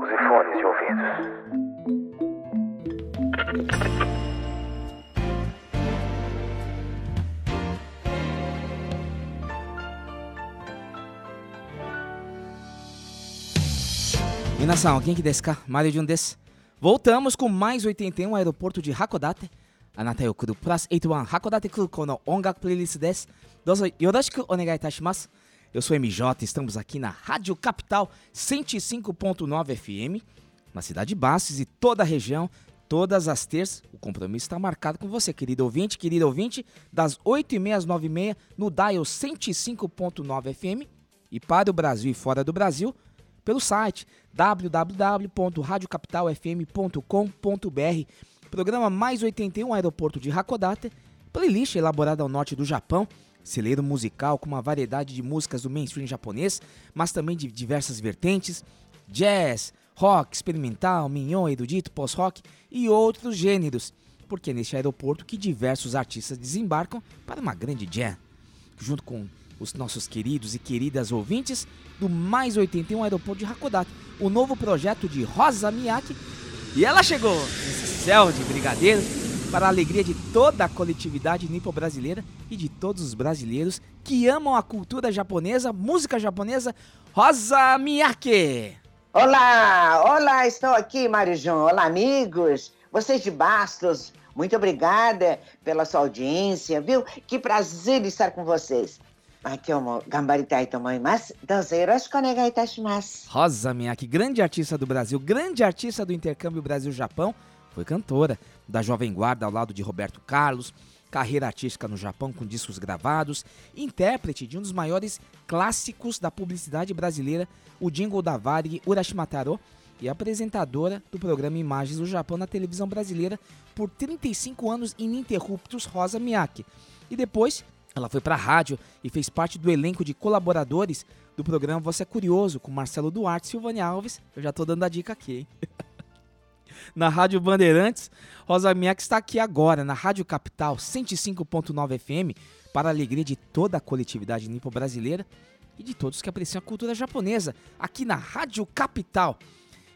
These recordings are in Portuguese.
Use fones de ouvidos. 皆さん、お元気ですかマリオジュンです。Voltamos com mais 81 aeroporto de Hakodate. あなたよ来るプラス81函館空港の音楽プレイリストです。どうぞよろしくお願いいたします。 Eu sou MJ, estamos aqui na Rádio Capital 105.9 FM, na Cidade de Bastos e toda a região, todas as terças. O compromisso está marcado com você, querido ouvinte, querido ouvinte, das 8h30 às 9h30 no Dial 105.9 FM e para o Brasil e fora do Brasil pelo site www.radiocapitalfm.com.br. Programa mais 81 Aeroporto de Hakodate, playlist elaborada ao norte do Japão, celeiro musical com uma variedade de músicas do mainstream japonês, mas também de diversas vertentes, jazz, rock, experimental, mignon, erudito, post-rock e outros gêneros, porque é neste aeroporto que diversos artistas desembarcam para uma grande jam, junto com os nossos queridos e queridas ouvintes do Mais 81 Aeroporto de Hakodate, o novo projeto de Rosa Miyake. E ela chegou céu de brigadeiro para a alegria de toda a coletividade nipo-brasileira e de todos os brasileiros que amam a cultura japonesa, música japonesa, Rosa Miyake. Olá, olá, estou aqui, Marijon. Olá, amigos. Vocês de Bastos, muito obrigada pela sua audiência, viu? Que prazer estar com vocês. Aqui é que gambaritai tomaimasu, tá, danzeiroshiku onegai itashimasu. Rosa Miyake, grande artista do Brasil, grande artista do intercâmbio Brasil-Japão, foi cantora, da Jovem Guarda ao lado de Roberto Carlos, carreira artística no Japão com discos gravados, intérprete de um dos maiores clássicos da publicidade brasileira, o jingle da Varig Urashimataro, e apresentadora do programa Imagens do Japão na televisão brasileira por 35 anos ininterruptos, Rosa Miyake. E depois ela foi para a rádio e fez parte do elenco de colaboradores do programa Você é Curioso, com Marcelo Duarte e Silvânia Alves. Eu já tô dando a dica aqui, hein? na Rádio Bandeirantes, Rosa Miyake está aqui agora, na Rádio Capital 105.9 FM, para a alegria de toda a coletividade nipo-brasileira e de todos que apreciam a cultura japonesa, aqui na Rádio Capital.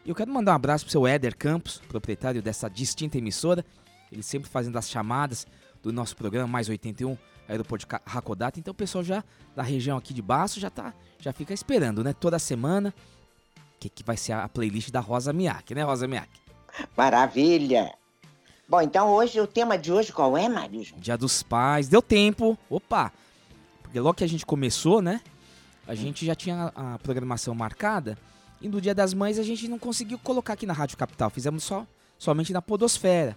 Eu quero mandar um abraço pro seu Éder Campos, proprietário dessa distinta emissora, ele sempre fazendo as chamadas do nosso programa Mais 81 aeroporto de Hakodate. Então o pessoal já da região aqui de baixo já tá, já fica esperando, né? Toda semana que que vai ser a playlist da Rosa Miyake, né, Rosa Miyake? Maravilha! Bom, então hoje o tema de hoje qual é, João? Dia dos Pais, deu tempo. Opa. Porque logo que a gente começou, né? A gente já tinha a programação marcada e no Dia das Mães a gente não conseguiu colocar aqui na Rádio Capital, fizemos só somente na Podosfera.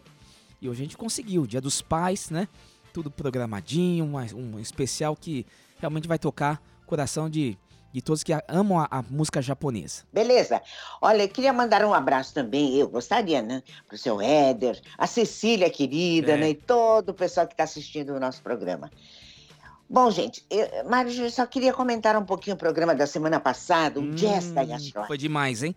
E hoje a gente conseguiu, Dia dos Pais, né? tudo programadinho, um especial que realmente vai tocar o coração de, de todos que amam a, a, música japonesa. Beleza. Olha, eu queria mandar um abraço também, eu gostaria, né? Pro seu Éder, a Cecília querida, É. né? E todo o pessoal que está assistindo o nosso programa. Bom, gente, eu, Mário, eu só queria comentar um pouquinho o programa da semana passada, o Hum, Jazz da Yashiro. Foi demais, hein?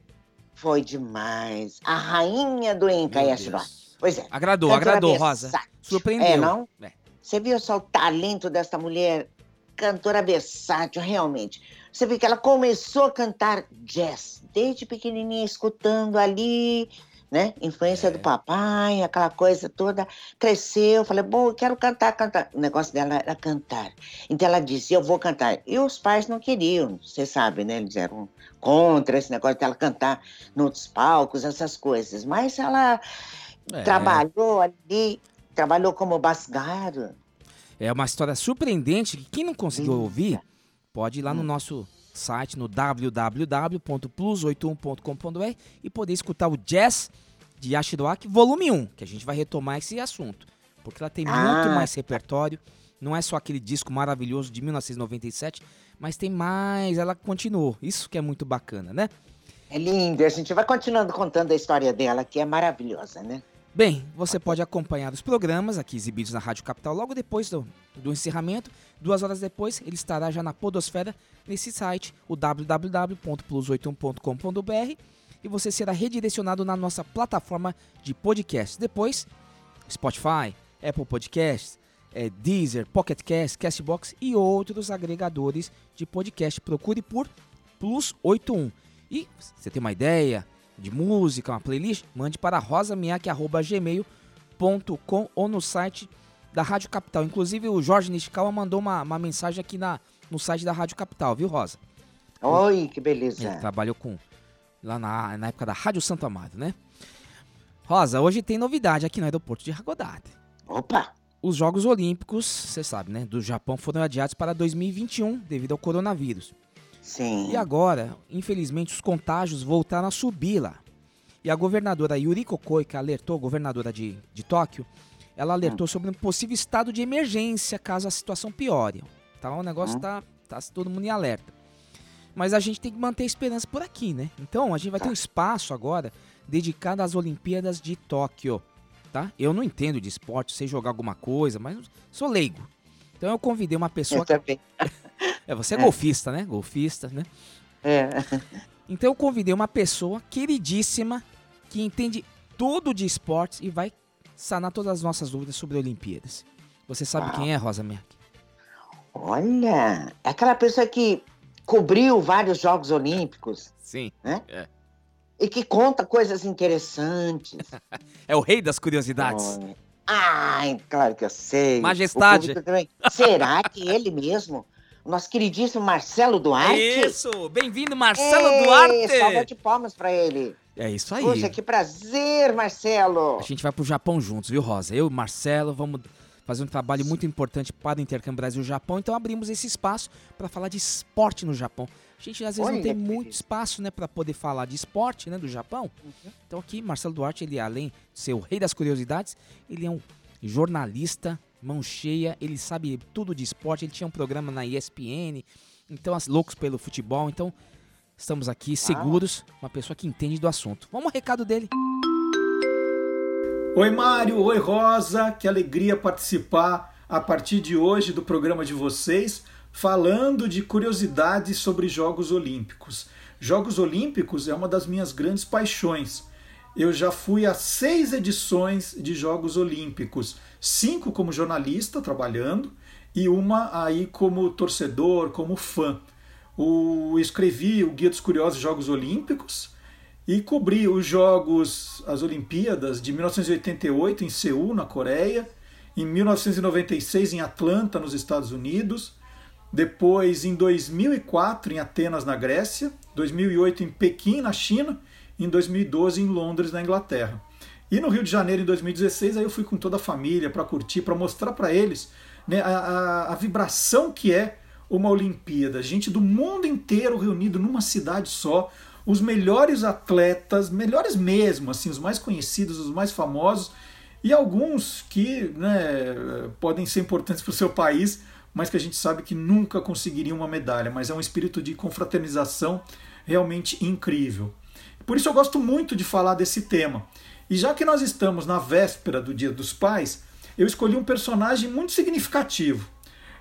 Foi demais. A rainha do Enka Yashiro. Pois é. Agradou, Cantora agradou, Rosa. Surpreendeu. É, não? É. Você viu só o talento dessa mulher cantora versátil, realmente. Você vê que ela começou a cantar jazz desde pequenininha, escutando ali, né? Influência É. do papai, aquela coisa toda. Cresceu, falei, bom, eu quero cantar, cantar. O negócio dela era cantar. Então ela disse, eu vou cantar. E os pais não queriam, você sabe, né? Eles eram contra esse negócio dela cantar nos palcos, essas coisas. Mas ela É. trabalhou ali, trabalhou como basgaro. É uma história surpreendente que quem não conseguiu ouvir, pode ir lá no nosso site no www.plus81.com.br e poder escutar o Jazz de Yashiroaki volume 1, que a gente vai retomar esse assunto, porque ela tem muito Ah. mais repertório, não é só aquele disco maravilhoso de 1997, mas tem mais, ela continuou. Isso que é muito bacana, né? É lindo. A gente vai continuando contando a história dela, que é maravilhosa, né? Bem, você pode acompanhar os programas aqui exibidos na Rádio Capital logo depois do, do encerramento. Duas horas depois, ele estará já na Podosfera, nesse site, o www.plus81.com.br e você será redirecionado na nossa plataforma de podcast. Depois, Spotify, Apple Podcasts, é, Deezer, Pocket Cast, Castbox e outros agregadores de podcast. Procure por Plus 81. E você tem uma ideia de música, uma playlist? Mande para rosamiak.gmail.com ou no site da Rádio Capital. Inclusive o Jorge Nishikawa mandou uma, uma mensagem aqui na, no site da Rádio Capital, viu, Rosa? Oi, que Ele beleza. trabalhou com lá na, na época da Rádio Santo Amado, né? Rosa, hoje tem novidade aqui no aeroporto de Hakodate. Opa! Os Jogos Olímpicos, você sabe, né, do Japão foram adiados para 2021 devido ao coronavírus. Sim. E agora, infelizmente, os contágios voltaram a subir lá. E a governadora Yuriko Koika alertou, governadora de, de Tóquio, ela alertou sobre um possível estado de emergência caso a situação piore. Tá, o negócio Hum. tá, tá todo mundo em alerta. Mas a gente tem que manter a esperança por aqui, né? Então, a gente vai ter um espaço agora dedicado às Olimpíadas de Tóquio, tá? Eu não entendo de esporte, sei jogar alguma coisa, mas sou leigo. Então eu convidei uma pessoa Eu também. É, você é golfista, né? Golfista, né? É. Então eu convidei uma pessoa queridíssima que entende tudo de esportes e vai sanar todas as nossas dúvidas sobre Olimpíadas. Você sabe Uau. quem é, Rosa Merck? Olha, é aquela pessoa que cobriu vários Jogos Olímpicos Sim. e que conta coisas interessantes. É o rei das curiosidades. Ai, claro que eu sei. Majestade. Também. Será que ele mesmo? Nosso queridíssimo Marcelo Duarte? Isso! Bem-vindo, Marcelo Ei, Duarte! Salva de palmas pra ele. É isso aí. Puxa, que prazer, Marcelo. A gente vai pro Japão juntos, viu, Rosa? Eu e o Marcelo vamos fazer um trabalho muito importante para o intercâmbio Brasil-Japão, então abrimos esse espaço para falar de esporte no Japão. A gente às vezes não Olha tem que muito espaço, né, para poder falar de esporte, né, do Japão. Então aqui, Marcelo Duarte, ele além de ser o rei das curiosidades, ele é um jornalista, mão cheia, ele sabe tudo de esporte, ele tinha um programa na ESPN, então as loucos pelo futebol, então estamos aqui seguros, uma pessoa que entende do assunto. Vamos ao recado dele. Oi Mário, oi Rosa, que alegria participar a partir de hoje do programa de vocês, falando de curiosidades sobre Jogos Olímpicos. Jogos Olímpicos é uma das minhas grandes paixões. Eu já fui a seis edições de Jogos Olímpicos, cinco como jornalista trabalhando e uma aí como torcedor, como fã. O, escrevi o Guia dos Curiosos Jogos Olímpicos e cobri os Jogos, as Olimpíadas de 1988 em Seul, na Coreia, em 1996 em Atlanta, nos Estados Unidos, depois em 2004 em Atenas, na Grécia, 2008 em Pequim, na China, em 2012 em Londres, na Inglaterra. E no Rio de Janeiro, em 2016, aí eu fui com toda a família para curtir, para mostrar para eles né, a, a, a vibração que é uma Olimpíada. Gente do mundo inteiro reunido numa cidade só, os melhores atletas, melhores mesmo, assim, os mais conhecidos, os mais famosos, e alguns que né, podem ser importantes para o seu país, mas que a gente sabe que nunca conseguiriam uma medalha. Mas é um espírito de confraternização realmente incrível. Por isso eu gosto muito de falar desse tema. E já que nós estamos na véspera do Dia dos Pais, eu escolhi um personagem muito significativo.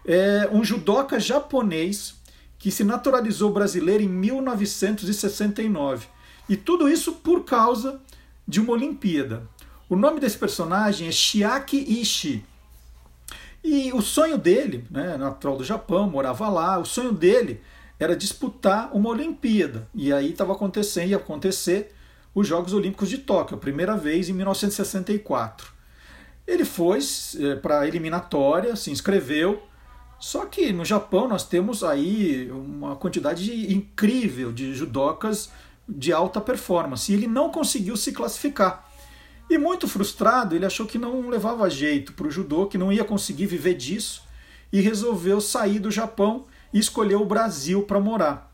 É um judoca japonês que se naturalizou brasileiro em 1969. E tudo isso por causa de uma Olimpíada. O nome desse personagem é Chiaki Ishii. E o sonho dele, né, natural do Japão, morava lá, o sonho dele era disputar uma Olimpíada. E aí estava acontecendo, ia acontecer os Jogos Olímpicos de Tóquio, a primeira vez em 1964. Ele foi é, para a eliminatória, se inscreveu, só que no Japão nós temos aí uma quantidade incrível de judocas de alta performance e ele não conseguiu se classificar. E muito frustrado, ele achou que não levava jeito para o judô, que não ia conseguir viver disso, e resolveu sair do Japão e escolheu o Brasil para morar.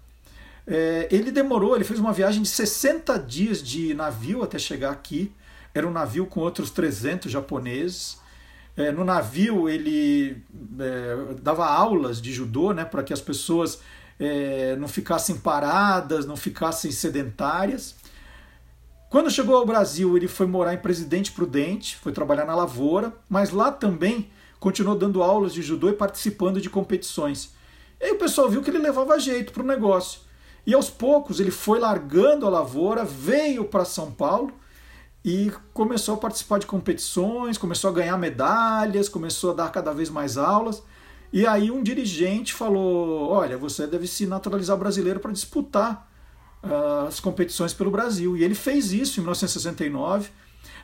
É, ele demorou, ele fez uma viagem de 60 dias de navio até chegar aqui. Era um navio com outros 300 japoneses. É, no navio ele é, dava aulas de judô né, para que as pessoas é, não ficassem paradas, não ficassem sedentárias. Quando chegou ao Brasil, ele foi morar em Presidente Prudente, foi trabalhar na lavoura, mas lá também continuou dando aulas de judô e participando de competições. E aí o pessoal viu que ele levava jeito para o negócio. E aos poucos ele foi largando a lavoura, veio para São Paulo e começou a participar de competições, começou a ganhar medalhas, começou a dar cada vez mais aulas. E aí um dirigente falou: Olha, você deve se naturalizar brasileiro para disputar as competições pelo Brasil. E ele fez isso em 1969.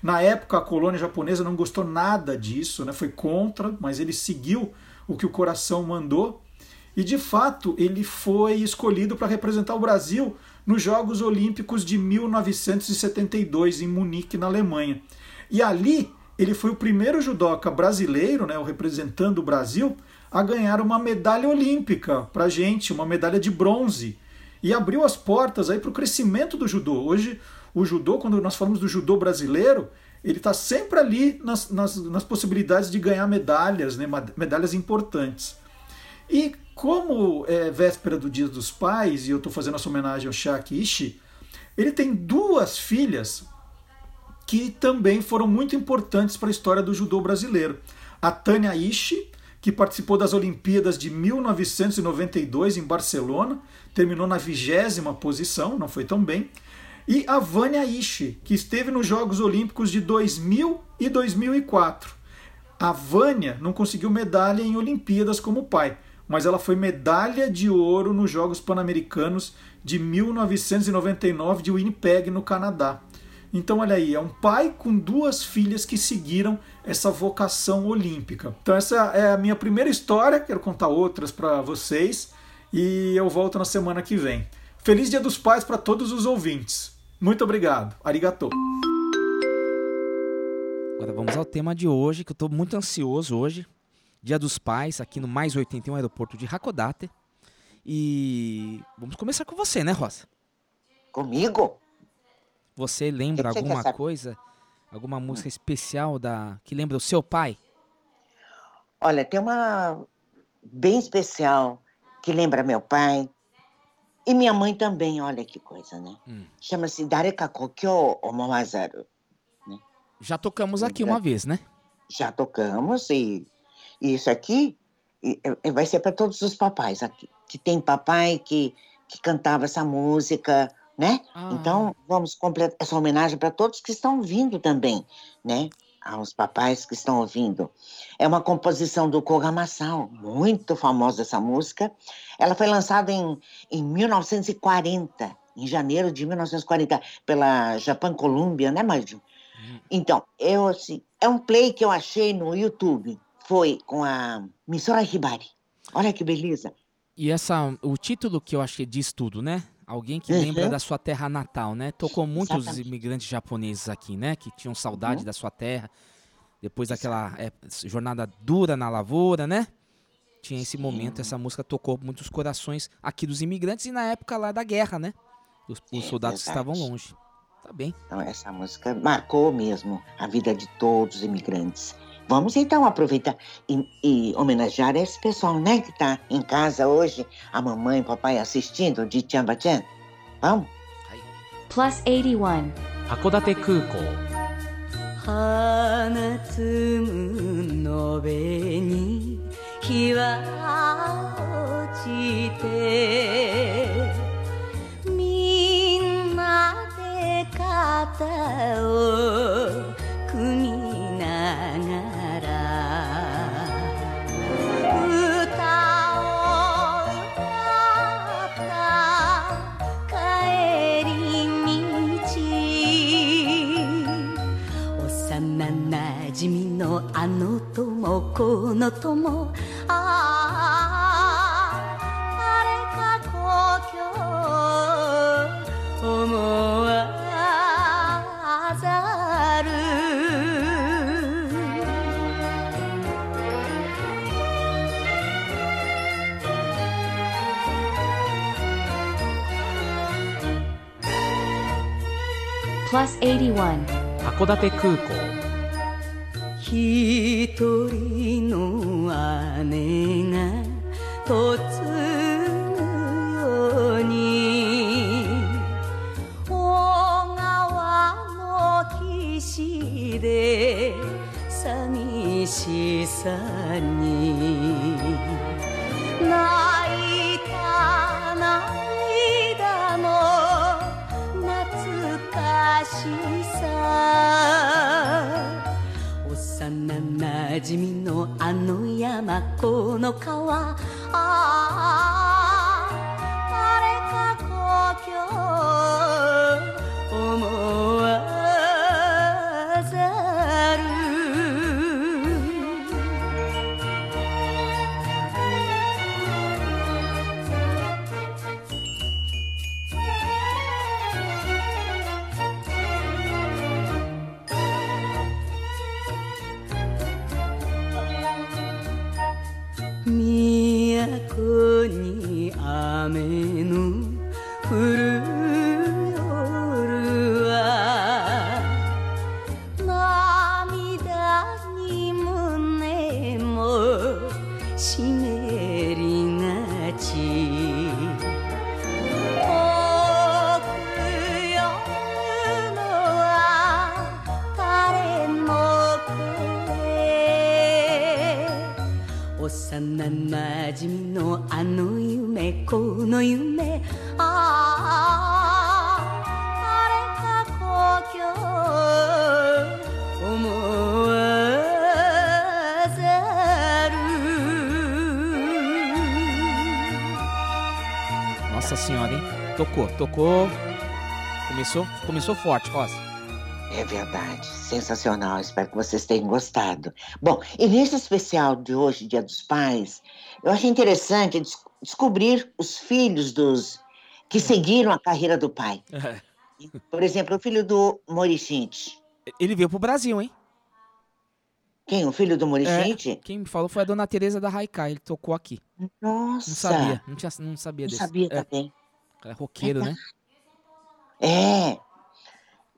Na época, a colônia japonesa não gostou nada disso, né? foi contra, mas ele seguiu o que o coração mandou. E de fato, ele foi escolhido para representar o Brasil nos Jogos Olímpicos de 1972 em Munique, na Alemanha. E ali ele foi o primeiro judoca brasileiro, né, o representando o Brasil, a ganhar uma medalha olímpica para gente, uma medalha de bronze e abriu as portas aí para o crescimento do judô. Hoje, o judô, quando nós falamos do judô brasileiro, ele está sempre ali nas, nas, nas, possibilidades de ganhar medalhas, né, medalhas importantes. E como é véspera do Dia dos Pais, e eu estou fazendo essa homenagem ao Shaki Ishii, ele tem duas filhas que também foram muito importantes para a história do judô brasileiro. A Tânia Ishii, que participou das Olimpíadas de 1992 em Barcelona, terminou na vigésima posição, não foi tão bem. E a Vânia Ishi, que esteve nos Jogos Olímpicos de 2000 e 2004. A Vânia não conseguiu medalha em Olimpíadas como pai, mas ela foi medalha de ouro nos Jogos Pan-Americanos de 1999 de Winnipeg, no Canadá. Então, olha aí, é um pai com duas filhas que seguiram essa vocação olímpica. Então, essa é a minha primeira história, quero contar outras para vocês e eu volto na semana que vem. Feliz Dia dos Pais para todos os ouvintes. Muito obrigado. Arigato. Agora vamos ao tema de hoje, que eu estou muito ansioso hoje. Dia dos Pais, aqui no Mais 81 Aeroporto de Hakodate. E vamos começar com você, né, Rosa? Comigo? Você lembra que que alguma coisa, alguma música especial da que lembra o seu pai? Olha, tem uma bem especial que lembra meu pai e minha mãe também. Olha que coisa, né? Hum. Chama-se Dareka Kokyo Omawazaru. Já tocamos aqui uma vez, né? Já tocamos e, e isso aqui e- e vai ser para todos os papais aqui. Que tem papai que, que cantava essa música, né? Ah. Então, vamos completar essa homenagem para todos que estão ouvindo também, né? Aos papais que estão ouvindo. É uma composição do Koga Masao, muito famosa essa música. Ela foi lançada em, em 1940, em janeiro de 1940, pela Japan Columbia, né, Marjo? Então, eu, assim, é um play que eu achei no YouTube. Foi com a Misora Hibari. Olha que beleza. E essa, o título que eu acho que diz tudo, né? Alguém que Uhum. lembra da sua terra natal, né? Tocou muitos Exatamente. imigrantes japoneses aqui, né? Que tinham saudade Uhum. da sua terra. Depois daquela é, jornada dura na lavoura, né? Tinha esse momento, essa música tocou muitos corações aqui dos imigrantes e na época lá da guerra, né? Os, os É soldados verdade. estavam longe. Tá bem. Então, essa música marcou mesmo a vida de todos os imigrantes. Vamos então aproveitar e, e homenagear esse pessoal, né, que está em casa hoje, a mamãe e o papai assistindo de Chan Vamos? Plus 81. 函館空港花摘むのべに日は落ちてみんなで肩を この友。ああ誰か故郷思わざる。Plus 81. 函館空港一人の姉がなじみのあの夢この夢ああ誰か故郷思わざる Nossa senhora, hein? Tocou, tocou. Começou, começou forte, Rosa. É verdade, sensacional. Espero que vocês tenham gostado. Bom, e nesse especial de hoje, Dia dos Pais, eu achei interessante des- descobrir os filhos dos que seguiram a carreira do pai. Por exemplo, o filho do Morichinte. Ele veio pro Brasil, hein? Quem? O filho do É, Morichinte? quem me falou foi a dona Tereza da Haikai, ele tocou aqui. Nossa! Não sabia, não, tinha, não sabia Não desse. sabia é, também. é roqueiro, né? É.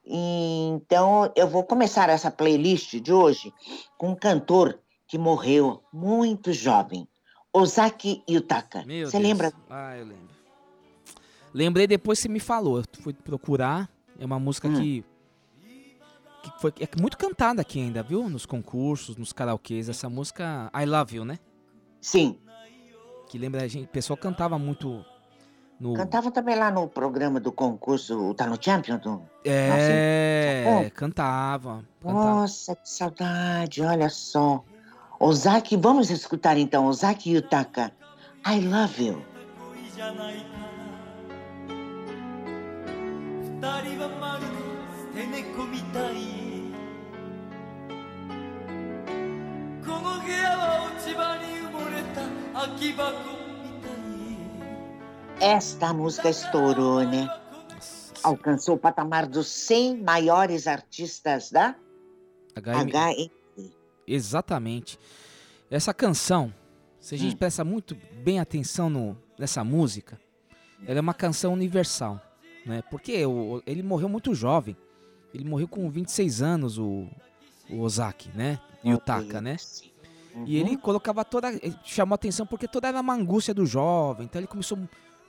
Então, eu vou começar essa playlist de hoje com um cantor que morreu muito jovem, Ozaki Yutaka. Meu Você Deus. lembra? Ah, eu lembro. Lembrei depois que você me falou. Eu fui procurar. É uma música Hum. que. que foi é muito cantada aqui ainda, viu? Nos concursos, nos karaokês. Essa música I Love You, né? Sim. Que lembra a gente. O pessoal cantava muito no. Cantava também lá no programa do concurso, tá no Champion? Do... É, Nossa, cantava. cantava. Nossa, que saudade, olha só. Ozaki, vamos escutar então, Ozaki Yutaka. I love you. 二人はまるで捨て猫みたいこの部屋は落ち葉に埋もれた空き箱みたい esta música estourou, né? Alcançou o patamar dos 100 maiores artistas da HM. HM. Exatamente. Essa canção, se a gente Hum. presta muito bem atenção no, nessa música, ela é uma canção universal, né? Porque o- ele morreu muito jovem. Ele morreu com 26 anos, o, o Ozaki, né? Yutaka, né? E ele colocava toda. Chamou atenção porque toda era uma angústia do jovem. Então ele começou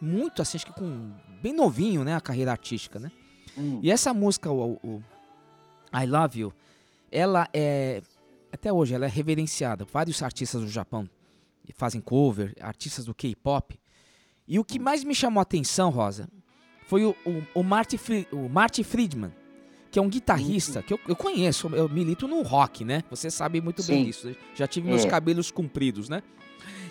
muito assim, acho que com. bem novinho, né? A carreira artística, né? Hum. E essa música, o, o I Love You, ela é. Até hoje, ela é reverenciada. Vários artistas do Japão fazem cover, artistas do K-pop. E o que mais me chamou a atenção, Rosa, foi o, o, o, Marty, o Marty Friedman, que é um guitarrista que eu, eu conheço, eu milito no rock, né? Você sabe muito bem Sim. disso. Já tive meus É. cabelos compridos, né?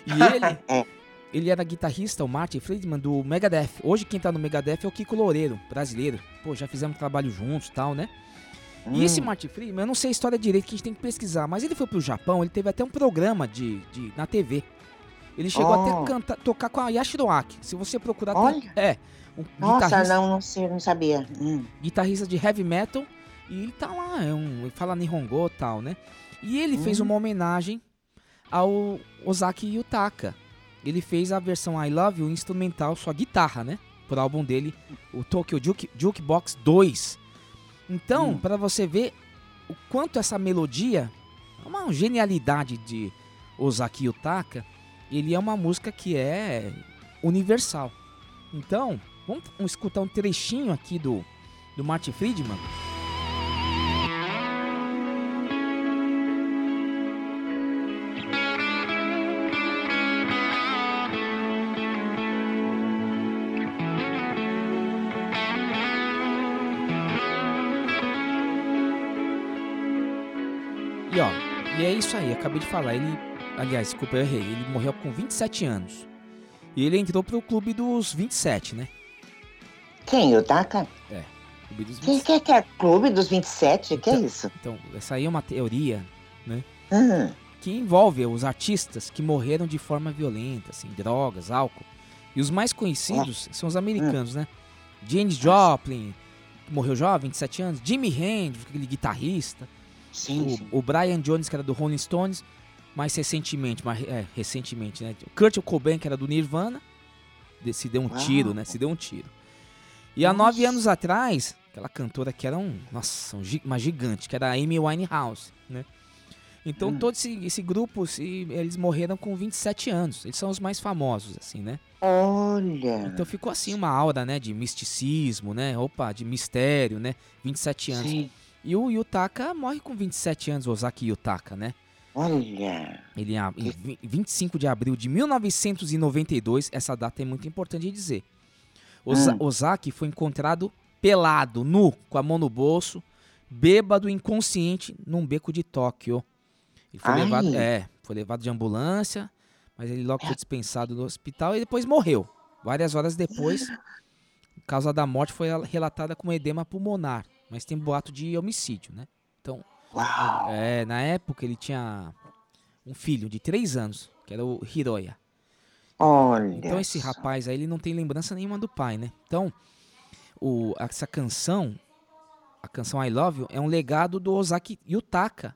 E ele, É. ele era guitarrista, o Martin Friedman, do Megadeth. Hoje quem tá no Megadeth é o Kiko Loureiro, brasileiro. Pô, já fizemos trabalho juntos e tal, né? E esse Martin Friedman, eu não sei a história direito que a gente tem que pesquisar, mas ele foi pro Japão, ele teve até um programa de, de na TV. Ele chegou Oh. até a cantar, tocar com a Yashiro Aki. Se você procurar, tem- Olha. é, um Nossa, guitarrista, não, não sei, não sabia. Hum. guitarrista de heavy metal e ele tá lá, é um, ele fala Nihongo e tal, né? E ele fez Hum. uma homenagem ao Ozaki Yutaka. Ele fez a versão I Love You instrumental, sua guitarra, né? Pro álbum dele, o Tokyo Juke, Jukebox 2. Então, Hum. pra você ver o quanto essa melodia é uma genialidade de Ozaki Yutaka, ele é uma música que é universal. Então, vamos escutar um trechinho aqui do, do Martin Friedman. E ó, e é isso aí, acabei de falar. Ele, aliás, desculpa, eu errei. Ele morreu com 27 anos. E ele entrou pro clube dos 27, né? Quem, o Taka? É, clube dos Que, 27. que, que é Clube dos 27? Que é isso? Então, essa aí é uma teoria, né? Hum. Que envolve os artistas que morreram de forma violenta, assim, drogas, álcool. E os mais conhecidos são os americanos, né? James Joplin, que morreu jovem, 27 anos. Jimi Hendrix, aquele guitarrista. Sim, sim. O, o Brian Jones, que era do Rolling Stones. Mais recentemente, mais, é, recentemente, né? O Kurt Cobain, que era do Nirvana. Se deu um Uau. tiro, né? Se deu um tiro. E há nove anos atrás, aquela cantora que era um, nossa, um uma gigante, que era a Amy Winehouse, né? Então Hum. todo esse, esse grupo, se, eles morreram com 27 anos. Eles são os mais famosos, assim, né? Olha. Então ficou assim uma aura, né, de misticismo, né? Opa, de mistério, né? 27 anos. Sim. E o Yutaka morre com 27 anos, o Ozaki Yutaka, né? Olha. Ele é em vi- 25 de abril de 1992, essa data é muito importante de dizer. Oza- Hum. Ozaki foi encontrado pelado, nu, com a mão no bolso, bêbado, inconsciente, num beco de Tóquio. Ele foi Ai. levado, é, foi levado de ambulância, mas ele logo foi dispensado do hospital e depois morreu. Várias horas depois, a causa da morte foi relatada como edema pulmonar, mas tem boato de homicídio, né? Então, Uau. é, na época ele tinha um filho de 3 anos, que era o Hiroya. Olha. Então esse rapaz aí, ele não tem lembrança nenhuma do pai, né? Então, o, essa canção, a canção I Love You, é um legado do Ozaki Yutaka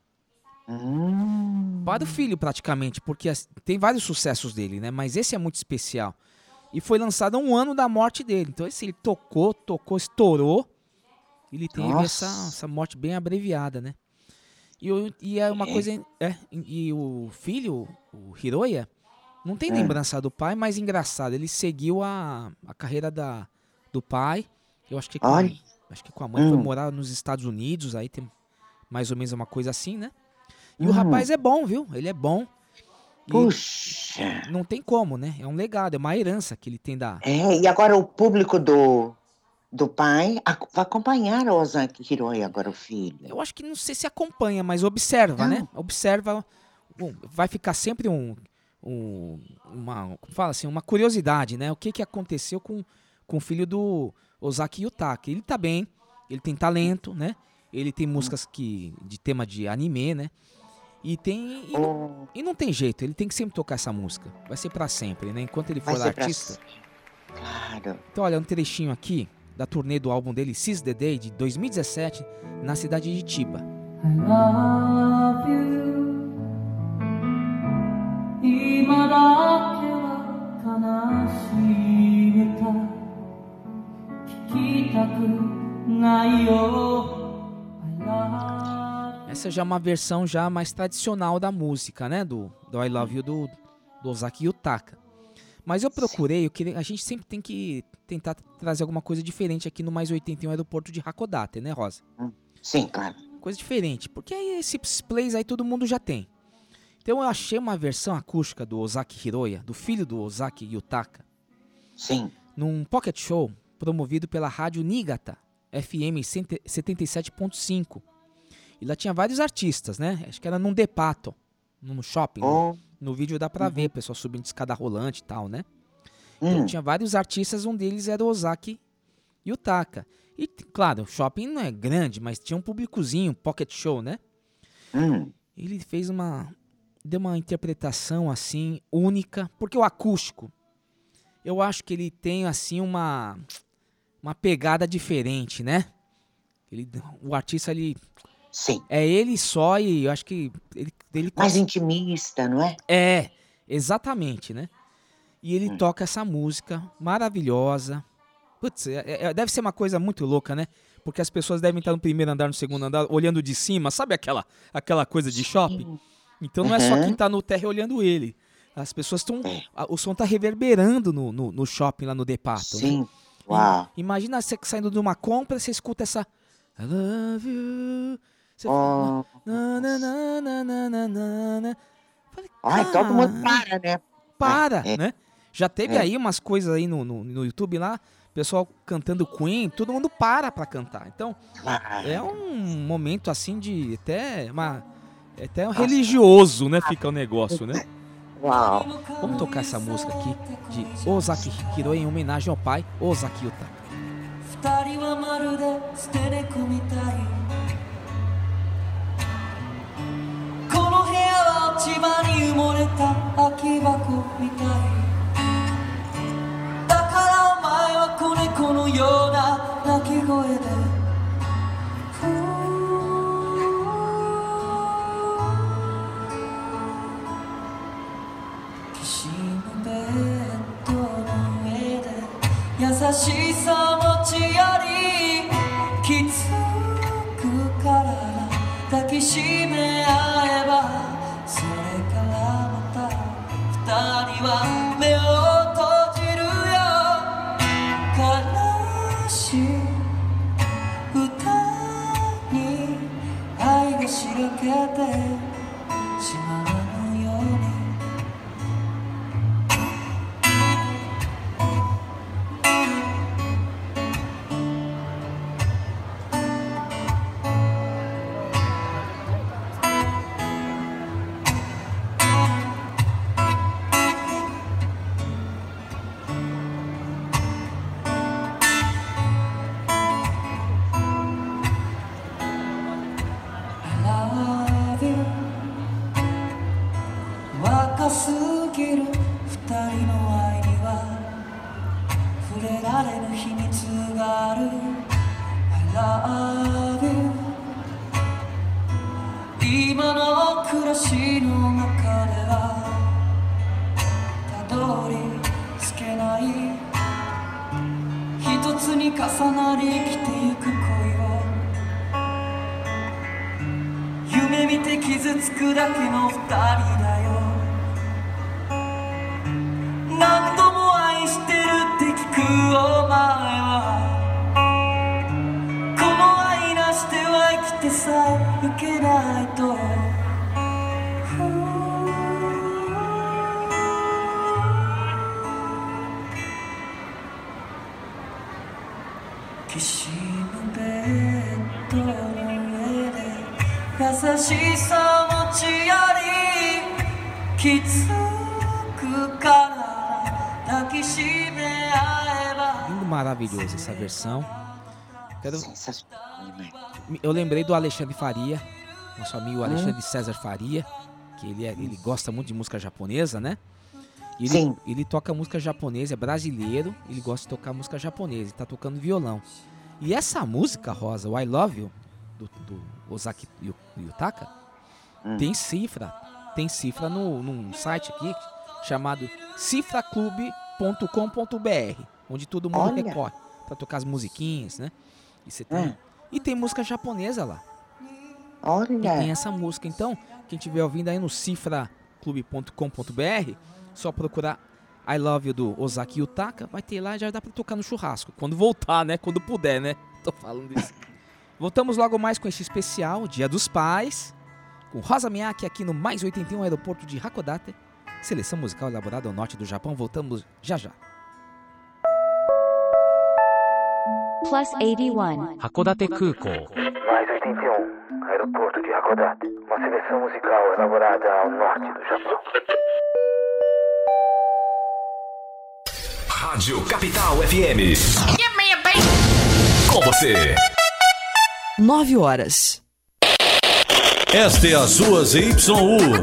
Hum. para o filho praticamente, porque tem vários sucessos dele, né? Mas esse é muito especial. E foi lançado um ano da morte dele. Então esse ele tocou, tocou, estourou. Ele teve essa, essa morte bem abreviada, né? E, o- e é uma coisa. É, e o filho, o Hiroya, não tem É. lembrança do pai, mas engraçado, ele seguiu a, a carreira da, do pai. Eu acho que com, acho que com a mãe foi Hum. morar nos Estados Unidos, aí tem mais ou menos uma coisa assim, né? E o Hum. rapaz é bom, viu? Ele é bom. E Puxa. não tem como, né? É um legado, é uma herança que ele tem da. É, e agora o público do, do pai vai acompanhar o Ozaki Hiroi, agora o filho. Eu acho que não sei se acompanha, mas observa, Não. né? Observa. um, vai ficar sempre um, um- uma, como fala assim, uma curiosidade, né? O que que aconteceu com, com o filho do Ozaki Yutaka? Ele tá bem, ele tem talento, né? Ele tem músicas que de tema de anime, né? E tem e, não, Oh, e não tem jeito, ele tem que sempre tocar essa música. Vai ser pra sempre, né? Enquanto ele for pra artista. sempre. Claro. Então, olha, um trechinho aqui da turnê do álbum dele Seize the Day de 2017 na cidade de Tiba. Essa já é uma versão já mais tradicional da música, né? Do, do I Love You do, do Ozaki Yutaka. Mas eu procurei, eu queria, a gente sempre tem que tentar trazer alguma coisa diferente aqui no Mais 81 Aeroporto de Hakodate, né, Rosa? Sim, claro. Coisa diferente, porque aí esses plays aí todo mundo já tem. Então eu achei uma versão acústica do Ozaki Hiroya, do filho do Ozaki Yutaka, Sim. num pocket show promovido pela rádio Niigata, FM 77.5. E lá tinha vários artistas, né? Acho que era num depato, num shopping. Oh, No vídeo dá pra ver, o pessoal subindo de escada rolante e tal, né? hum, Então tinha vários artistas, um deles era o Ozaki Yutaka. E, claro, o shopping não é grande, mas tinha um públicozinho, pocket show, né? Hum. Ele fez uma. Deu uma interpretação assim, única, porque o acústico, eu acho que ele tem assim uma. Uma pegada diferente, né? Ele, o artista, ele. Sim. É ele só e eu acho que ele. ele Mais intimista, não é? É, exatamente, né? E Hum. ele toca essa música maravilhosa. Putz, é- é- deve ser uma coisa muito louca, né? Porque as pessoas devem estar no primeiro andar, no segundo andar, olhando de cima, sabe aquela, aquela coisa de shopping? Então não é só Uhum. quem tá no térreo olhando ele. As pessoas estão. O som tá reverberando no, no, no shopping lá no Depato. né? Sim. Uau. Imagina você saindo de uma compra, você escuta essa. I love you. Você oh. fala. Na, na, na, na, na, na, na. Falei, Ai, todo mundo para, né? Para, é, é, né? Já teve é. aí umas coisas aí no, no, no YouTube lá, pessoal cantando Queen, todo mundo para pra cantar. Então, ah. é um momento assim de até uma. Até um religioso, né? Fica o negócio, né? Uau. Vamos tocar essa música aqui de Ozaki Hikiro em homenagem ao pai Ozaki Utaka. の部屋は落ち葉に埋もれた空き箱みたいだからお前は子猫のような鳴き声で優しさ持ち寄りきつくから抱きしめ合えは優しさ持ち寄りきつくから抱きしめ合えば Lindo, maravilhoso essa versão. Quero- Sensacional, né? Eu lembrei do Alexandre Faria, nosso amigo Hum. Alexandre César Faria, que ele, é- ele gosta muito de música japonesa, né? E ele, Sim. ele toca música japonesa, é brasileiro, ele gosta de tocar música japonesa, ele tá tocando violão. E essa música, Rosa, o I Love You, do, do Ozaki Yu- Yutaka, Hum. tem cifra. Tem cifra no, num site aqui chamado cifraclube.com.br, onde todo mundo Olha. recorre pra tocar as musiquinhas, né? E, você tem, Hum. e tem música japonesa lá. E Olha. tem essa música. Então, quem estiver ouvindo aí no cifraclube.com.br, só procurar I Love You do Ozaki Yutaka, vai ter lá e já dá pra tocar no churrasco. Quando voltar, né? Quando puder, né? Tô falando isso. Voltamos logo mais com este especial Dia dos Pais, com Rosa Miyake aqui no Mais 81 Aeroporto de Hakodate, seleção musical elaborada ao norte do Japão. Voltamos já já. Plus 81. Hakodate Kuko. Mais 81, Aeroporto de Hakodate, uma seleção musical elaborada ao norte do Japão. Rádio Capital FM. Yeah, man, Com você. 9 horas. Esta é a sua ZYU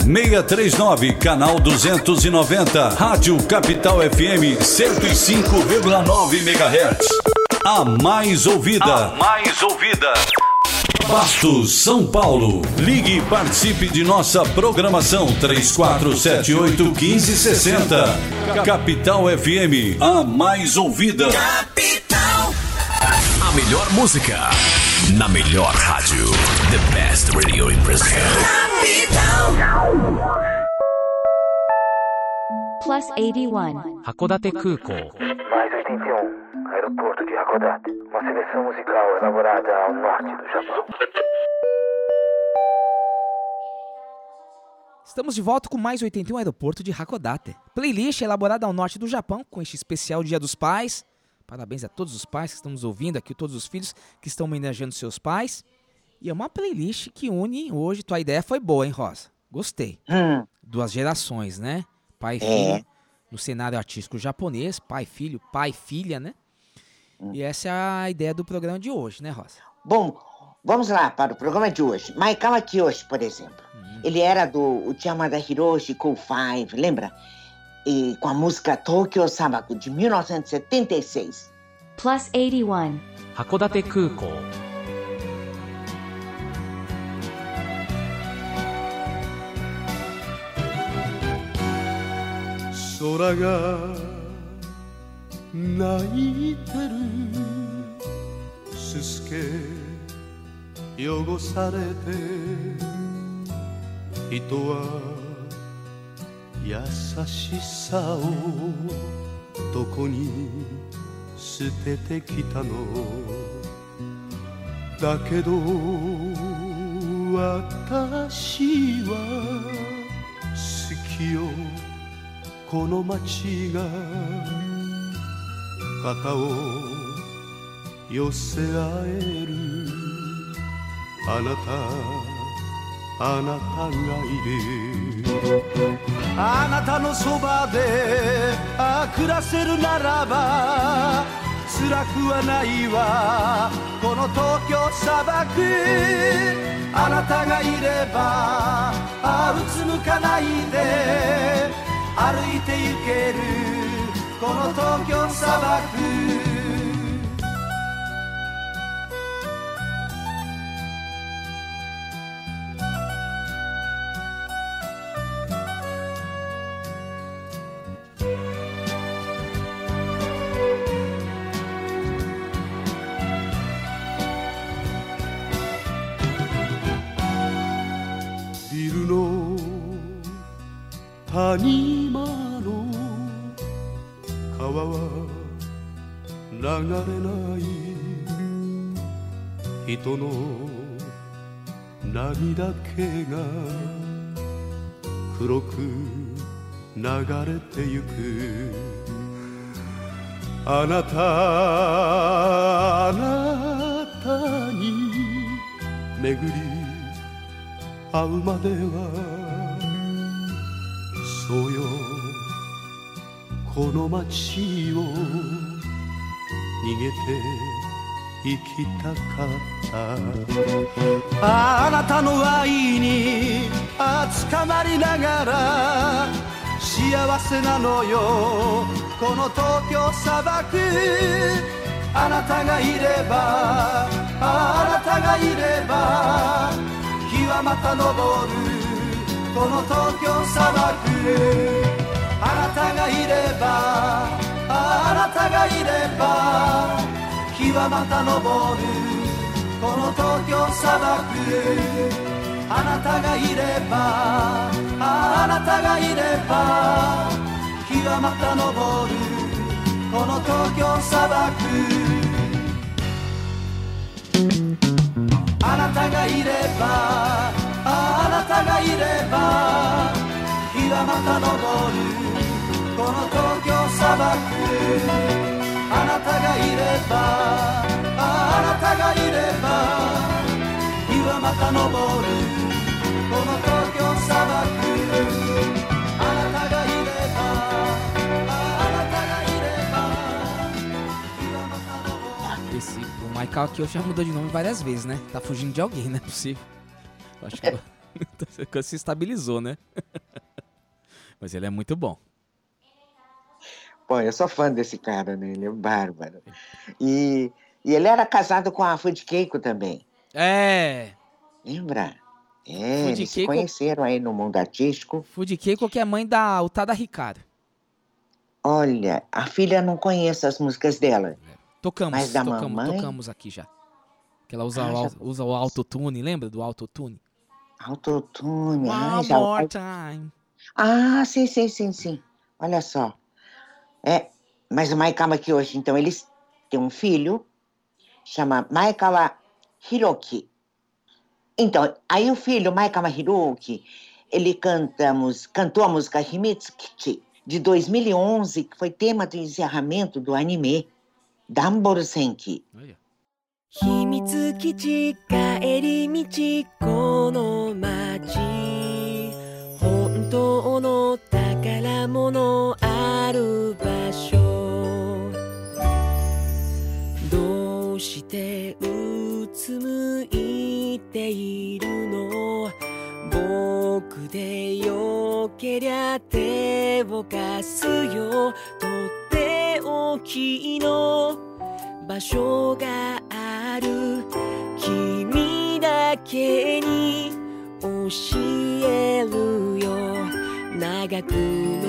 639, canal 290, Rádio Capital FM 105,9 MHz. A mais ouvida. A mais ouvida. Bastos, São Paulo. Ligue e participe de nossa programação 3478 1560. Capital FM, a mais ouvida. Capital melhor música, na melhor rádio. The best radio in Brazil. Plus 81. Hakodate Kuko. Mais 81. Aeroporto de Hakodate. Uma seleção musical elaborada ao norte do Japão. Estamos de volta com mais 81 Aeroporto de Hakodate. Playlist elaborada ao norte do Japão com este especial Dia dos Pais. Parabéns a todos os pais que estão nos ouvindo aqui, todos os filhos que estão homenageando seus pais. E é uma playlist que une hoje. Tua ideia foi boa, hein, Rosa? Gostei. Hum. Duas gerações, né? Pai e É. filho no cenário artístico japonês. Pai, filho, pai, filha, né? E essa é a ideia do programa de hoje, né, Rosa? Bom, vamos lá para o programa de hoje. Maikawa Kiyoshi, por exemplo. Ele era do Uchiyamada Hiroshi Cool Five, lembra? E com a música Tokyo Sabaku, de 1976. Plus 81. 函館空港 空が泣いてるすすけ汚されて人は 優しさをどこに捨ててきたの？だけど私は好きよこの街が肩を寄せ合えるあなたあなたがいる。あなたのそばで暮らせるならば辛くはないわ。この東京砂漠あなたがいればあうつむかないで歩いて行ける。この東京砂漠。黒く流れてゆく。あなたあなたに巡り会うまではそうよ。この街を逃げて行きたかったあなたの愛にあ捕まりながら幸せなのよこの東京砂漠あなたがいればあなたがいれば日はまた昇るこの東京砂漠あなたがいればあなたがいれば。日はまた昇る。この東京砂漠あなたがいればあなたがいれば日はまた昇るこの東京砂漠あなたがいればあなたがいれば日はまた昇るこの東京砂漠あなたがいればあなたがいれば日はまた昇るこの東京砂漠あなたがいればあなたがいれば esse, ah, o Michael aqui já mudou de nome várias vezes, né? Tá fugindo de alguém, não é possível. Acho que se estabilizou, né? Mas ele é muito bom. Pô, eu sou fã desse cara, né? Ele é bárbaro. E, e ele era casado com a Food Keiko também. É. Lembra? É, eles se Keiko- conheceram aí no mundo artístico. Food Keiko que é mãe da Utada Ricardo. Olha, a filha não conhece as músicas dela. Tocamos, Mas da tocamos, mamãe? tocamos aqui já. Que ela usa, Ah, o, já- usa o autotune, lembra do autotune? Autotune. Ah, One já... more time. ah, sim, sim, sim, sim. Olha só. É, mas o Maikawa aqui hoje, então, eles têm um filho, chama Maikawa Hiroki. Então, aí o filho, Maikawa Hiroki, ele canta, a mus- cantou a música Himitsukichi, de 2011, que foi tema do encerramento do anime Danboru Senki. 秘密基地帰り道この街本当の宝物あ うつむいているの僕でよけりゃ手を貸すよ。とっておきの。場所がある。君だけに教えるよ。長く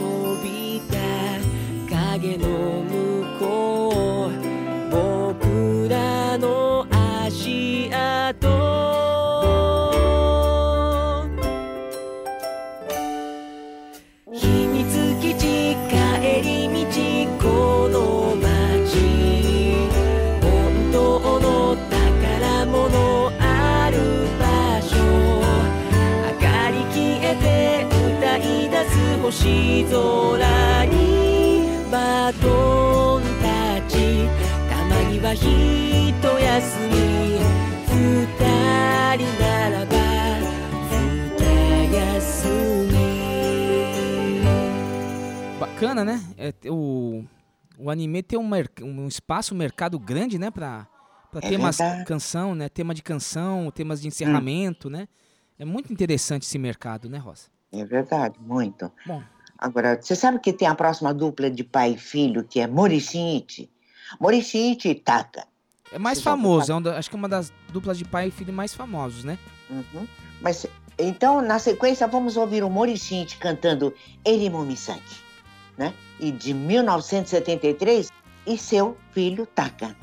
星空にバトンタッチたまには一休み二人ならば二休み Bacana, né? É, te- o, o anime tem um, merc- um espaço, um mercado grande, né? Pra, pra É temas verdade. canção, né? Tema de canção, temas de encerramento, né? É muito interessante esse mercado, né, Rosa? É verdade, muito. Bom. Agora, você sabe que tem a próxima dupla de pai e filho, que é Morishite? Morishite e Taka. É mais Você famoso, é um da- acho que é uma das duplas de pai e filho mais famosos, né? Uhum. Mas, então, na sequência, vamos ouvir o Morishite cantando Erimo Misaki, né? E de 1973, e seu filho Taka.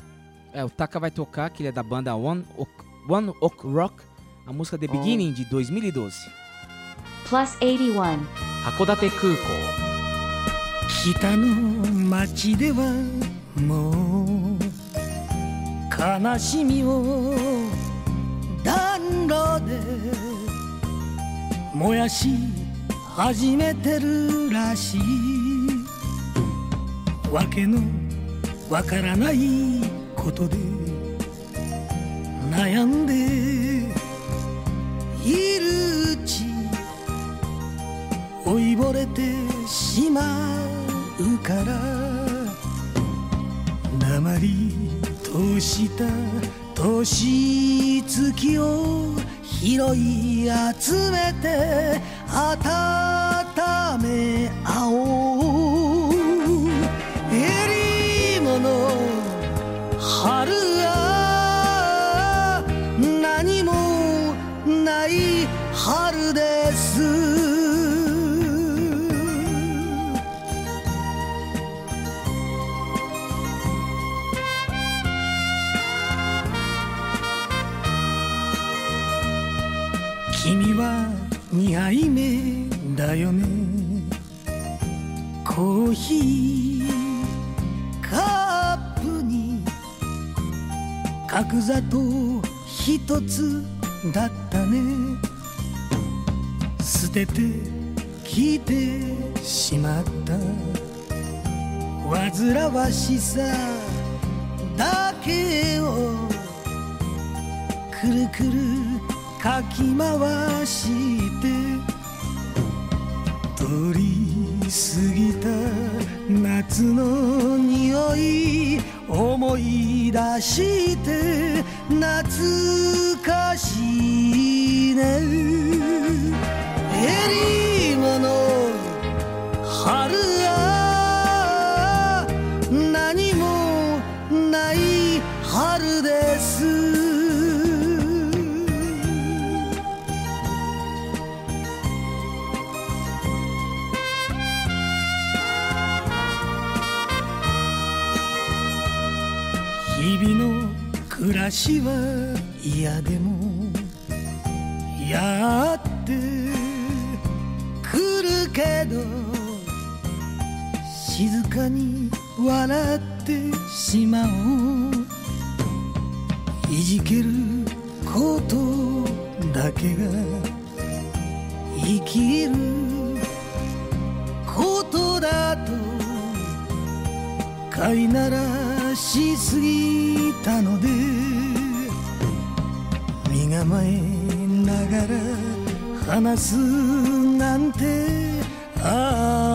É, o Taka vai tocar, que ele é da banda One Ok, One Ok Rock, a música The Beginning de 2012. Plus 81. 函館空港。北の街ではもう悲しみを暖炉で燃やし始めてるらしい。わけのわからないことで悩んでいる老いぼれてしまうから鉛とした年月を拾い集めて温め合おう角砂糖一つだったね。捨ててきてしまった。煩わしさだけをくるくるかき回して。通り過ぎた夏の匂い。思い出して懐かしいね。暮らしは嫌でもやってくるけど静かに笑ってしまおう。いじけることだけが生きることだと飼いならしすぎたので構えながら話すなんてああ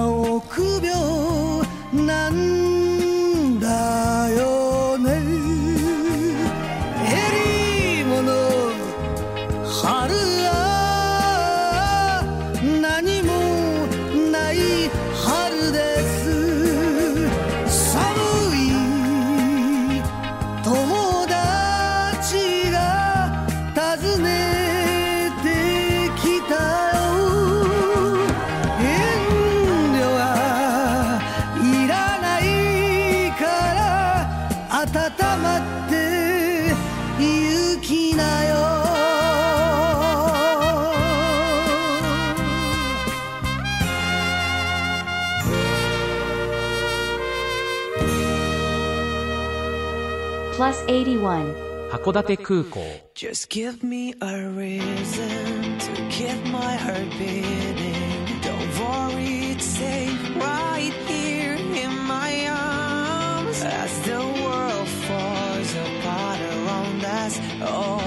plus 81. 函館空港 Just give me a reason to keep my heart beating. Don't worry, it's safe right here in my arms. As the world falls apart around us, all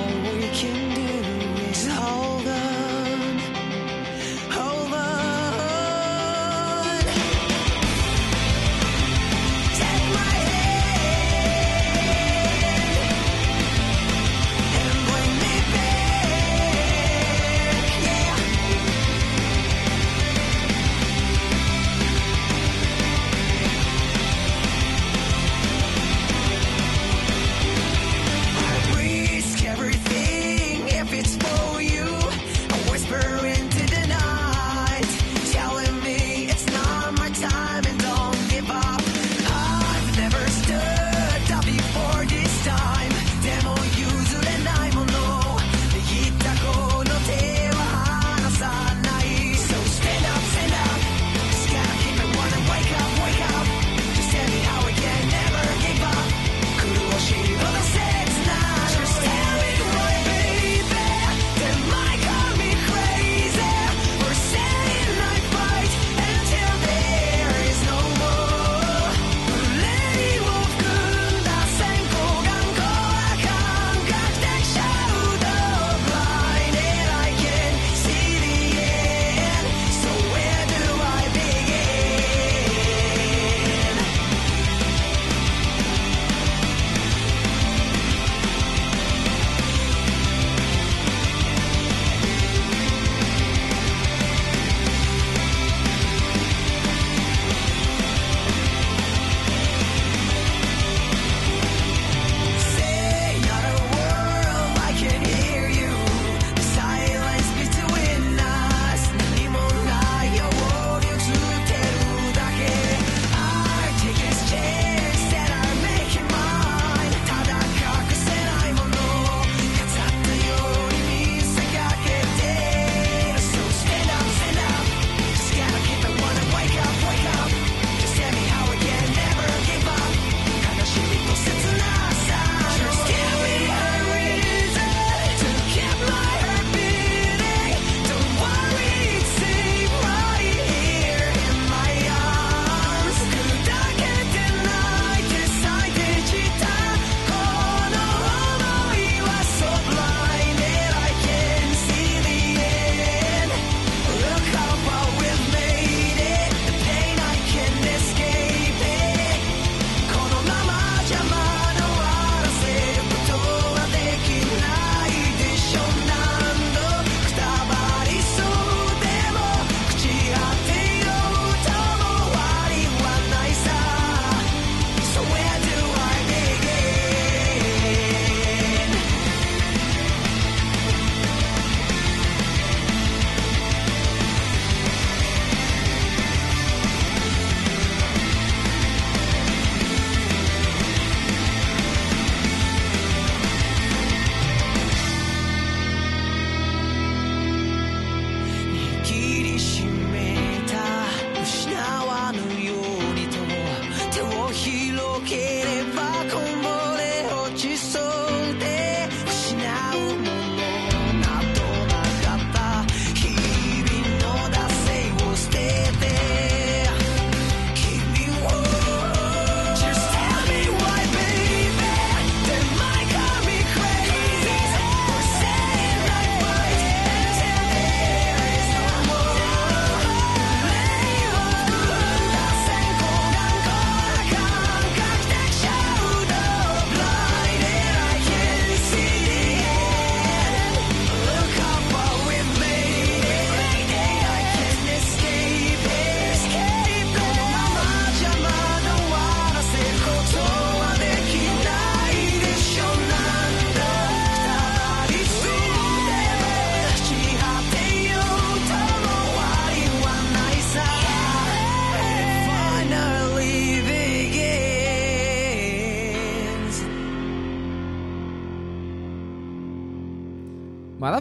so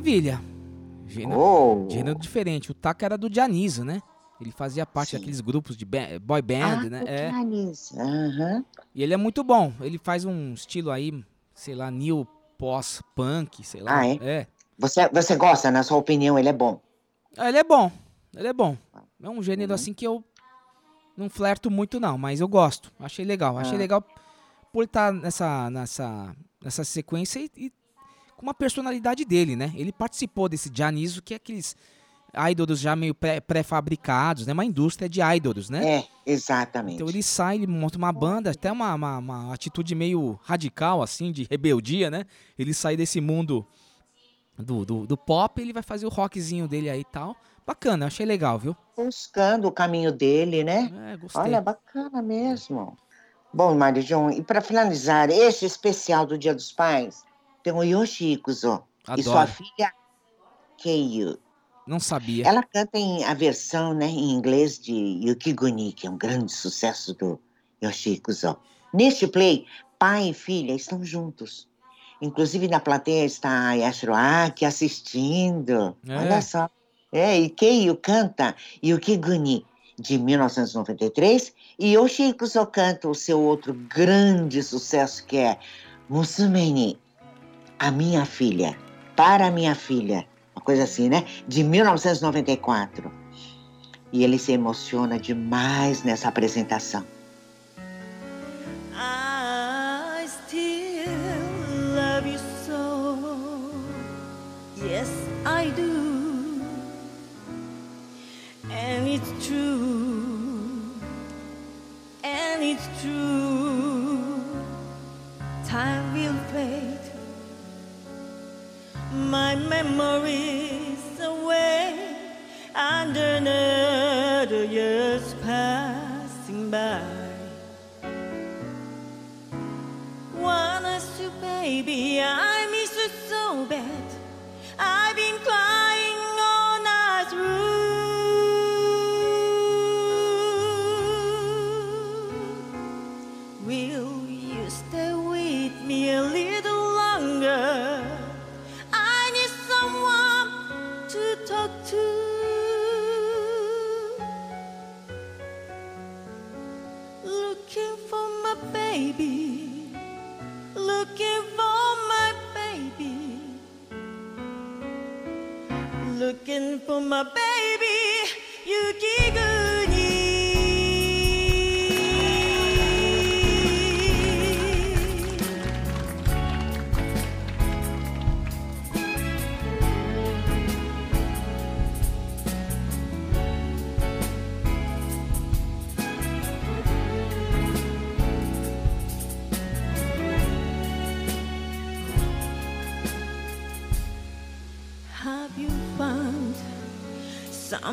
Maravilha. Gênero, Oh. gênero diferente. O Taka era do Dianiso, né? Ele fazia parte daqueles grupos de boy band, ah, né? É. Aham. E ele é muito bom. Ele faz um estilo aí, sei lá, new pós-punk, sei lá. Ah, é? Você, você gosta, na sua opinião, ele é bom? Ah, Ele é bom. Ele é bom. É um gênero assim que eu não flerto muito, não, mas eu gosto. Achei legal. Achei Ah. legal por estar nessa, nessa, nessa sequência e, e com uma personalidade dele, né? Ele participou desse Dianiso, que é aqueles idols já meio pré- pré-fabricados, né? Uma indústria de idols, né? É, exatamente. Então ele sai, ele monta uma banda, até uma, uma, uma atitude meio radical, assim, de rebeldia, né? Ele sai desse mundo do, do, do pop, ele vai fazer o rockzinho dele aí e tal. Bacana, achei legal, viu? Buscando o caminho dele, né? É, gostei. Olha, bacana mesmo. Bom, Marijon, e para finalizar, esse especial do Dia dos Pais tem o Yoshi Ikuzo e sua filha Keiyu. Não sabia. Ela canta em a versão né, em inglês de Yukiguni, que é um grande sucesso do Yoshiko Zo. Neste play, pai e filha estão juntos. Inclusive na plateia está a Yashiro Aki assistindo. É. Olha só. É, e Keiyu canta Yukiguni de 1993 e Yoshiko Zo canta o seu outro grande sucesso que é Musumeni, a minha filha, para a minha filha uma coisa assim, né? De 1994. E ele se emociona demais nessa apresentação. I still love you so. Yes, I do. And it's true. And it's true. My memories away. And another years passing by. Wanna you, baby, I miss you so bad. Looking for my baby, Yukiguni.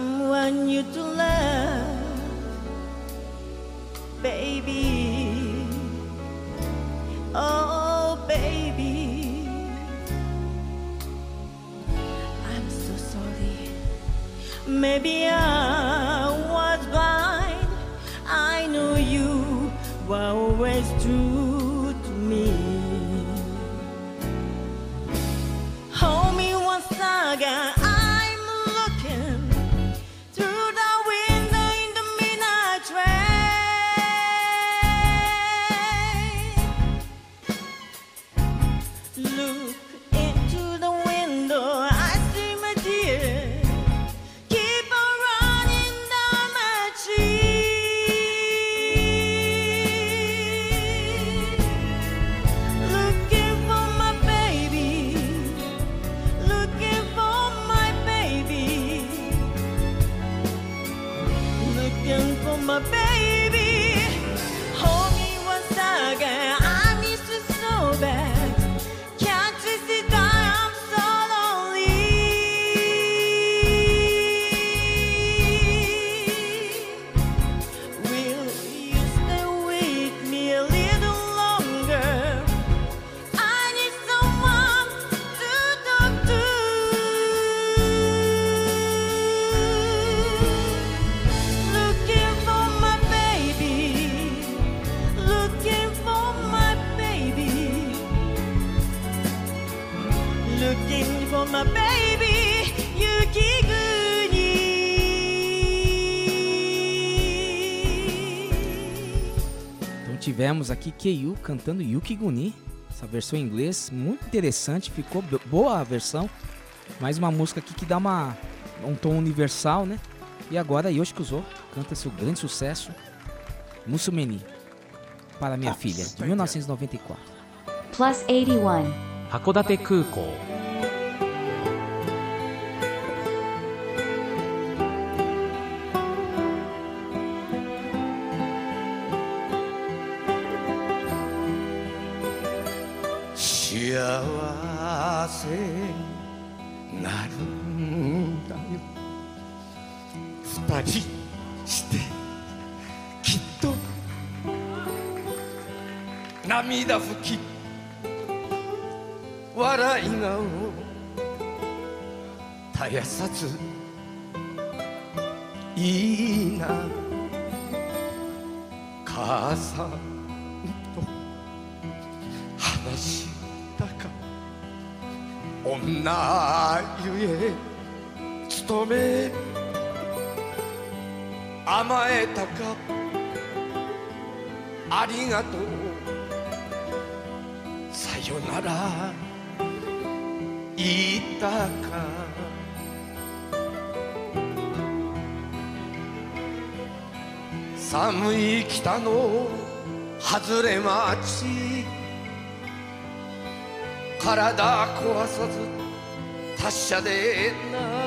Someone you to love, baby? Oh, baby. I'm so sorry. Maybe I tivemos aqui Keiyu cantando Yuki Guni. Essa versão em inglês, muito interessante, ficou bo- boa a versão. Mais uma música aqui que dá uma, um tom universal, né? E agora Yoshiko Zo canta seu grande sucesso, Musumeni, para minha filha, de 1994. Plus 81. 函館二人してきっと涙拭き笑い顔絶やさずいいな母さんと話したか女ゆえ勤め甘えたか。ありがとう。さよなら。言ったか。寒い北の外れ町体壊さず達者でな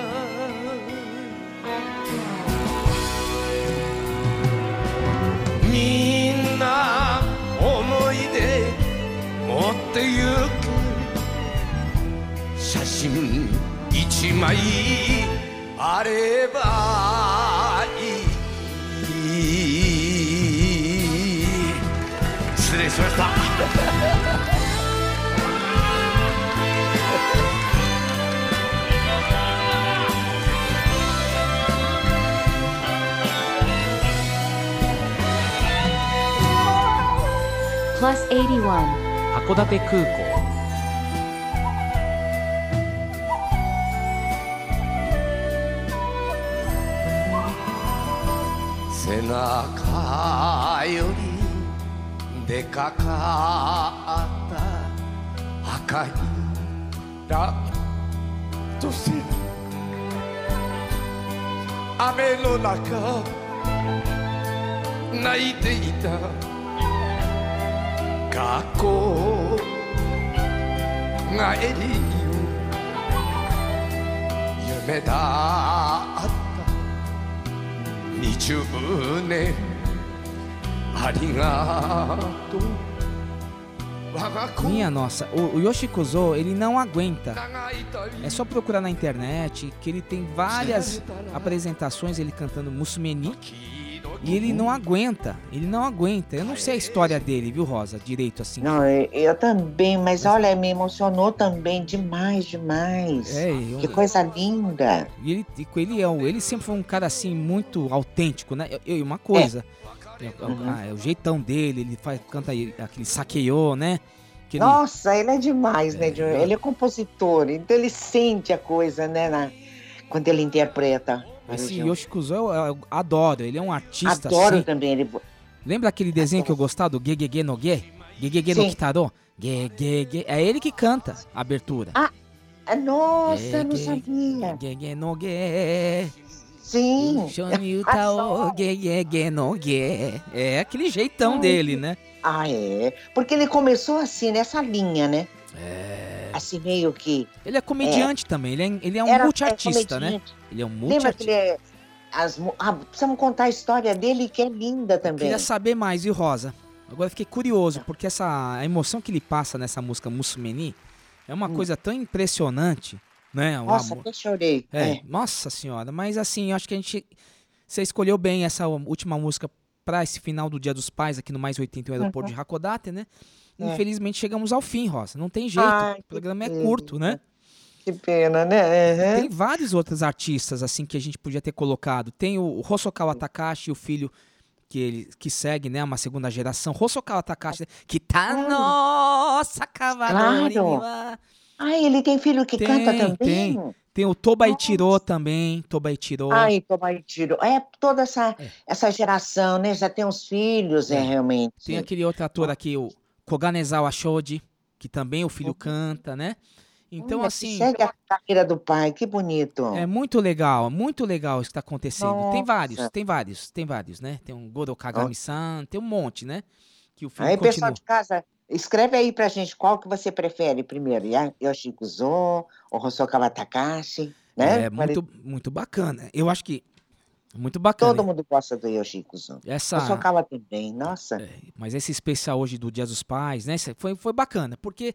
みんな思い出持ってゆく。写真一枚あればいい。失礼しました。プラス81。函館空港。背中よりでかかった赤いランドセル雨の中泣いていた 学校帰りよ夢だった20年ありがとう我が子 Minha nossa, o, o Yoshiko Zo, ele não aguenta. É só procurar na internet que ele tem várias apresentações ele cantando Musumeni e ele não aguenta, ele não aguenta. Eu não sei a história dele, viu, Rosa, direito assim. Não, eu, eu também, mas olha, me emocionou também demais, demais. É, eu- Que coisa linda. E ele, ele, é um- ele sempre foi um cara assim muito autêntico, né? E uma coisa, é, Uhum. ah, é o jeitão dele, ele faz, canta aquele saqueô, né? Que ele- Nossa, ele é demais, né? Júnior? Ele é compositor, então ele sente a coisa, né? na- quando ele interpreta. Esse Júnior. Yoshiko Zo eu, eu adoro, ele é um artista Adoro assim. também ele. Lembra aquele desenho que eu gostava do Gegege no Ge? Gegege no. Kitaro? Gegege. É ele que canta a abertura. Ah, nossa, eu não Ge- sabia. Gegege no Ge. Sim. Ge. É aquele jeitão Ai, dele, né? Ah, é. Porque ele começou assim, nessa linha, né? É. Assim, meio que. Ele é comediante também, ele é, ele é um Era- multiartista, é né? Ele é um Lembra que ele multiartista. é. As, ah, precisamos contar a história dele, que é linda também. Queria saber mais, e Rosa? Agora eu fiquei curioso, porque essa a emoção que ele passa nessa música Musumeni é uma coisa tão impressionante, né? Hum. Nossa, até chorei. É, É. nossa senhora, mas assim, eu acho que a gente. Você escolheu bem essa última música para esse final do Dia dos Pais aqui no Mais 81 Aeroporto Uhum. de Hakodate, né? É. Infelizmente chegamos ao fim, Rosa. Não tem jeito. Ai, o programa é pena. curto, né? Que pena, né? Uhum. Tem vários outros artistas assim que a gente podia ter colocado. Tem o Hosokawa Takashi, o filho que ele que segue, né, uma segunda geração. Hosokawa Takashi, que tá nossa. Claro. Ah, ele tem filho que canta também? Tem. Tem o Tobaitirô também, Tobaitirô. Ai, Tobaitiro. É toda essa, essa geração, né? Já tem uns filhos, é, realmente. Tem aquele outro ator aqui, o Koganezawa Shoji, que também o filho canta, né? Então, Olha, assim. Segue a carreira do pai, que bonito. É muito legal, muito legal isso que tá acontecendo. Tem vários, Nossa. tem vários, tem vários, né? Tem um Goro Kagami-san, tem um monte, né? Que o filme Aí, continua. pessoal de casa, escreve aí pra gente qual que você prefere primeiro, Yoshiko Zo ou Hosokawa Takashi, né? É muito, muito bacana. Eu acho que muito bacana. Todo mundo gosta do Yoshiko Zo. Essa- Hosokawa também, nossa. Mas esse especial hoje do Dia dos Pais, né? Foi, foi bacana, porque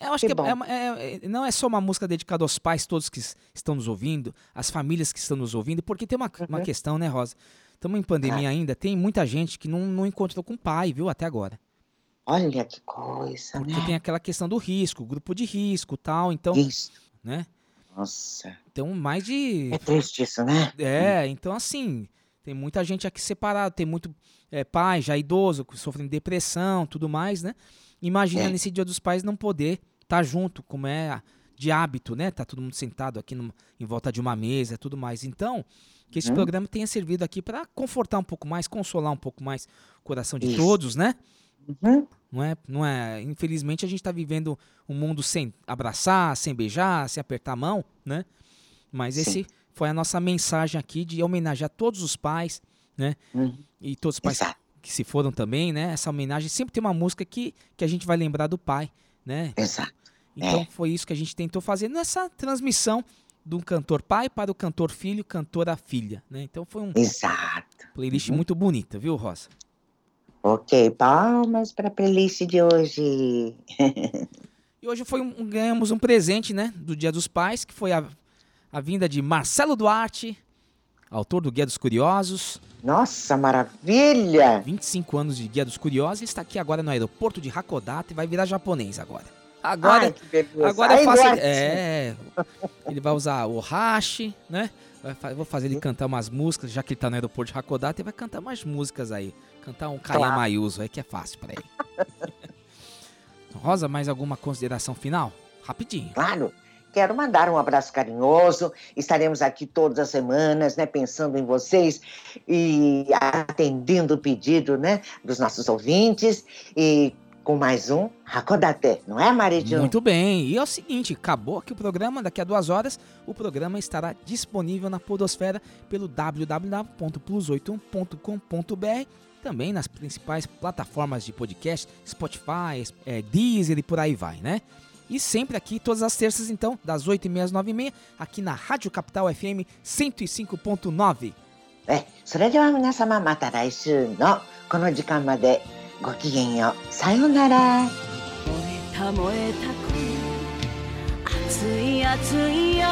eu acho que, Que é- bom. é- é- não é só uma música dedicada aos pais todos que estão nos ouvindo, às famílias que estão nos ouvindo, porque tem uma, Uhum. uma questão, né, Rosa? Estamos em pandemia ainda, tem muita gente que não, não encontrou com o pai, viu, até agora. Olha que coisa, Porque né? tem aquela questão do risco, grupo de risco tal, então. Isso. Né? Nossa. Então, mais de. É triste isso, né? É, então assim, tem muita gente aqui separada, tem muito é, pai já idoso, que sofrendo depressão, tudo mais, né? Imagina É. nesse Dia dos Pais não poder estar junto, como é de hábito, né? Tá todo mundo sentado aqui numa- em volta de uma mesa, tudo mais. Então, que esse Uhum. programa tenha servido aqui para confortar um pouco mais, consolar um pouco mais o coração de Isso. todos, né? Uhum. Não é, não é. Infelizmente a gente está vivendo um mundo sem abraçar, sem beijar, sem apertar a mão, né? Mas Sim. esse foi a nossa mensagem aqui de homenagear todos os pais, né? Uhum. E todos os pais que se foram também, né? Essa homenagem sempre tem uma música que, que a gente vai lembrar do pai, né? Exato. Então É. foi isso que a gente tentou fazer nessa transmissão do cantor pai para o cantor filho, cantora filha, né? Então foi um Exato. playlist Uhum. muito bonita, viu, Rosa? Ok, palmas para a playlist de hoje. E hoje foi um, ganhamos um presente, né, do Dia dos Pais, que foi a, a vinda de Marcelo Duarte, autor do Guia dos Curiosos. Nossa, maravilha! 25 anos de Guia dos Curiosos, está aqui agora no aeroporto de Hakodate e vai virar japonês agora. Agora, Ai, agora eu Ai, faço. Duarte. É, ele vai usar o hashi, né? Vou fazer Uhum. ele cantar umas músicas, já que ele tá no aeroporto de Hakodate, ele vai cantar mais músicas aí. Cantar um Kaya Claro. Mayuso aí que é fácil pra ele. Rosa, mais alguma consideração final? Rapidinho. Claro. Quero mandar um abraço carinhoso. Estaremos aqui todas as semanas, né, pensando em vocês e atendendo o pedido, né, dos nossos ouvintes e com mais um Hakodate, não é, Maridinho? Muito bem. E é o seguinte, acabou aqui o programa, daqui a duas horas o programa estará disponível na Podosfera pelo www.plus81.com.br também nas principais plataformas de podcast, Spotify, é, Deezer e por aí vai, né? E sempre aqui, todas as terças, então, das 8h30 às 9h30, aqui na Rádio Capital FM 105.9. え、それでは皆様また来週のこの時間まで ごきげんよう。さようなら。燃えた燃えたく暑い暑い夜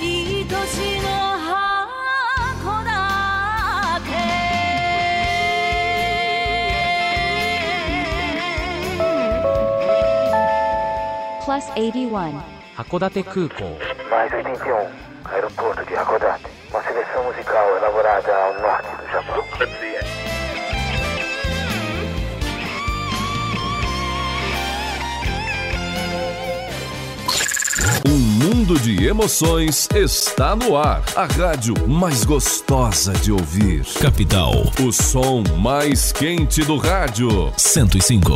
愛しの函館 Plus 81. 函館空港 Mais 81, aeroporto de Hakodate. Uma seleção musical elaborada ao norte do Japão. Um mundo de emoções está no ar. A rádio mais gostosa de ouvir. Capital. O som mais quente do rádio. 105.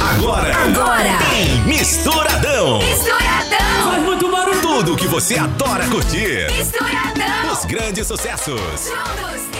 Agora, Agora. tem Misturadão. Misturadão. Faz muito barulho. Tudo que você adora curtir. Misturadão. Os grandes sucessos. Juntos